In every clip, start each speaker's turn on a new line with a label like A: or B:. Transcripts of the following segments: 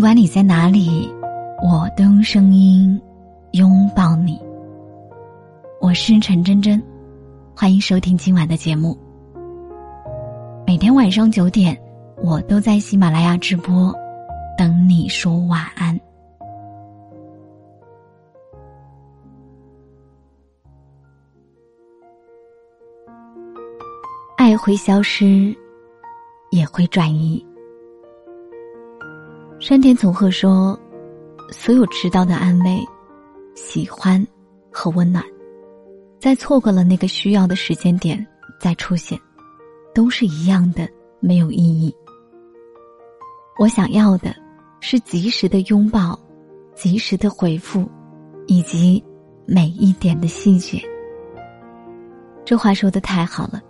A: 不管你在哪里，我都用声音拥抱你。我是陈真真，欢迎收听今晚的节目。每天晚上九点，我都在喜马拉雅直播，等你说晚安。爱会消失，也会转移。山田从鹤说：“所有迟到的安慰、喜欢和温暖，在错过了那个需要的时间点再出现，都是一样的没有意义。我想要的，是及时的拥抱，及时的回复，以及每一点的细节。”这话说的太好了，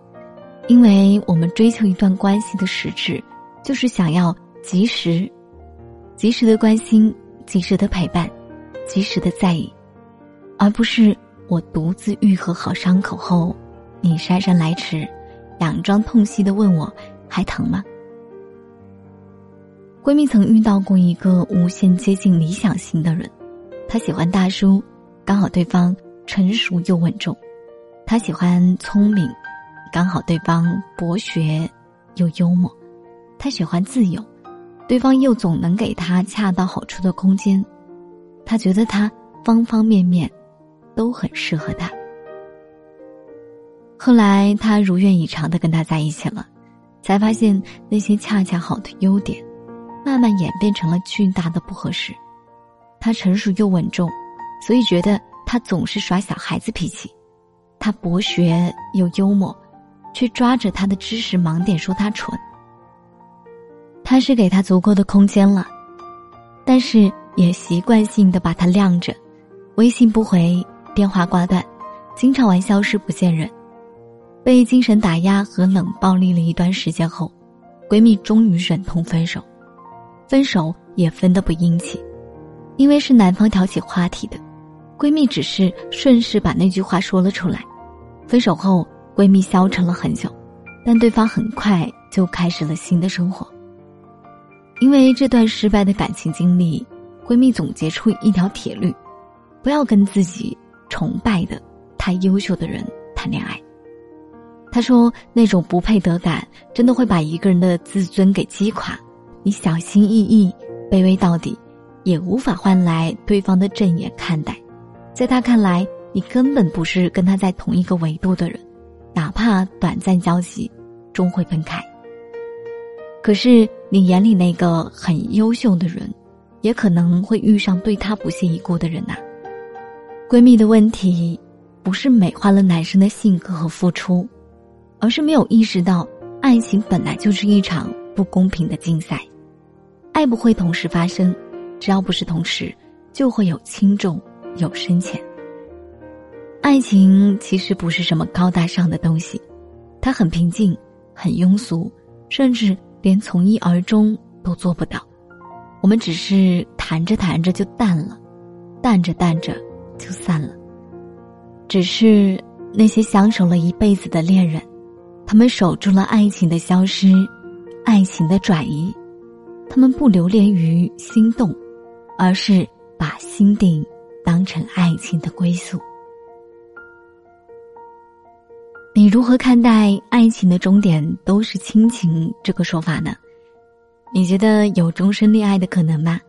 A: 因为我们追求一段关系的实质，就是想要及时。及时的关心，及时的陪伴，及时的在意，而不是我独自愈合好伤口后，你姗姗来迟，佯装痛惜的问我还疼吗？闺蜜曾遇到过一个无限接近理想型的人，她喜欢大叔，刚好对方成熟又稳重；她喜欢聪明，刚好对方博学又幽默；她喜欢自由。对方又总能给他恰到好处的空间，他觉得他方方面面都很适合他。后来他如愿以偿的跟他在一起了，才发现那些恰恰好的优点，慢慢演变成了巨大的不合适。他成熟又稳重，所以觉得他总是耍小孩子脾气；他博学又幽默，却抓着他的知识盲点说他蠢。他是给他足够的空间了，但是也习惯性的把他晾着，微信不回，电话挂断，经常玩消失不见人。被精神打压和冷暴力了一段时间后，闺蜜终于忍痛分手。分手也分得不硬气，因为是男方挑起话题的，闺蜜只是顺势把那句话说了出来。分手后，闺蜜消沉了很久，但对方很快就开始了新的生活。因为这段失败的感情经历，闺蜜总结出一条铁律：不要跟自己崇拜的、太优秀的人谈恋爱。她说：“那种不配得感，真的会把一个人的自尊给击垮。你小心翼翼、卑微到底，也无法换来对方的正眼看待。在他看来，你根本不是跟他在同一个维度的人，哪怕短暂交集，终会分开。”可是，你眼里那个很优秀的人，也可能会遇上对他不屑一顾的人呐。闺蜜的问题，不是美化了男生的性格和付出，而是没有意识到，爱情本来就是一场不公平的竞赛，爱不会同时发生，只要不是同时，就会有轻重，有深浅。爱情其实不是什么高大上的东西，它很平静，很庸俗，甚至。连从一而终都做不到，我们只是谈着谈着就淡了，淡着淡着就散了。只是那些相守了一辈子的恋人，他们守住了爱情的消失，爱情的转移，他们不留恋于心动，而是把心定当成爱情的归宿。你如何看待爱情的终点都是亲情这个说法呢？你觉得有终身恋爱的可能吗？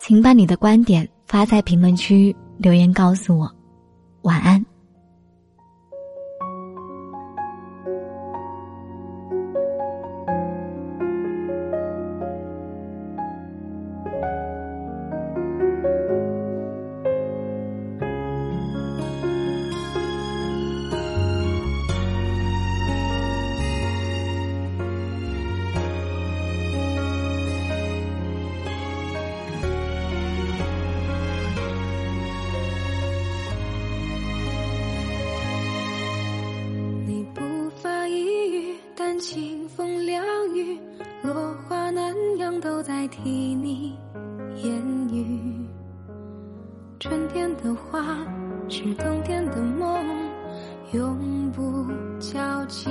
A: 请把你的观点发在评论区留言告诉我。晚安。
B: 落花南阳都在替你言语。春天的花是冬天的梦，永不交集。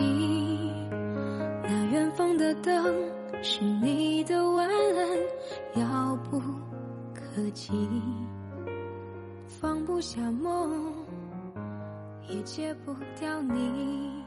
B: 那远方的灯是你的晚安遥不可及，放不下梦，也戒不掉你。